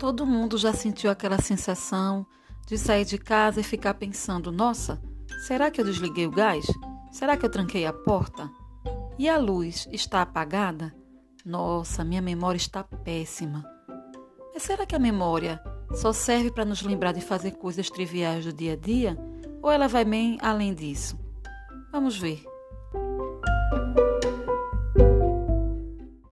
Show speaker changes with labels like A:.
A: Todo mundo já sentiu aquela sensação de sair de casa e ficar pensando: nossa, será que eu desliguei o gás? Será que eu tranquei a porta? E a luz está apagada? Nossa, minha memória está péssima. Mas será que a memória só serve para nos lembrar de fazer coisas triviais do dia a dia? Ou ela vai bem além disso? Vamos ver.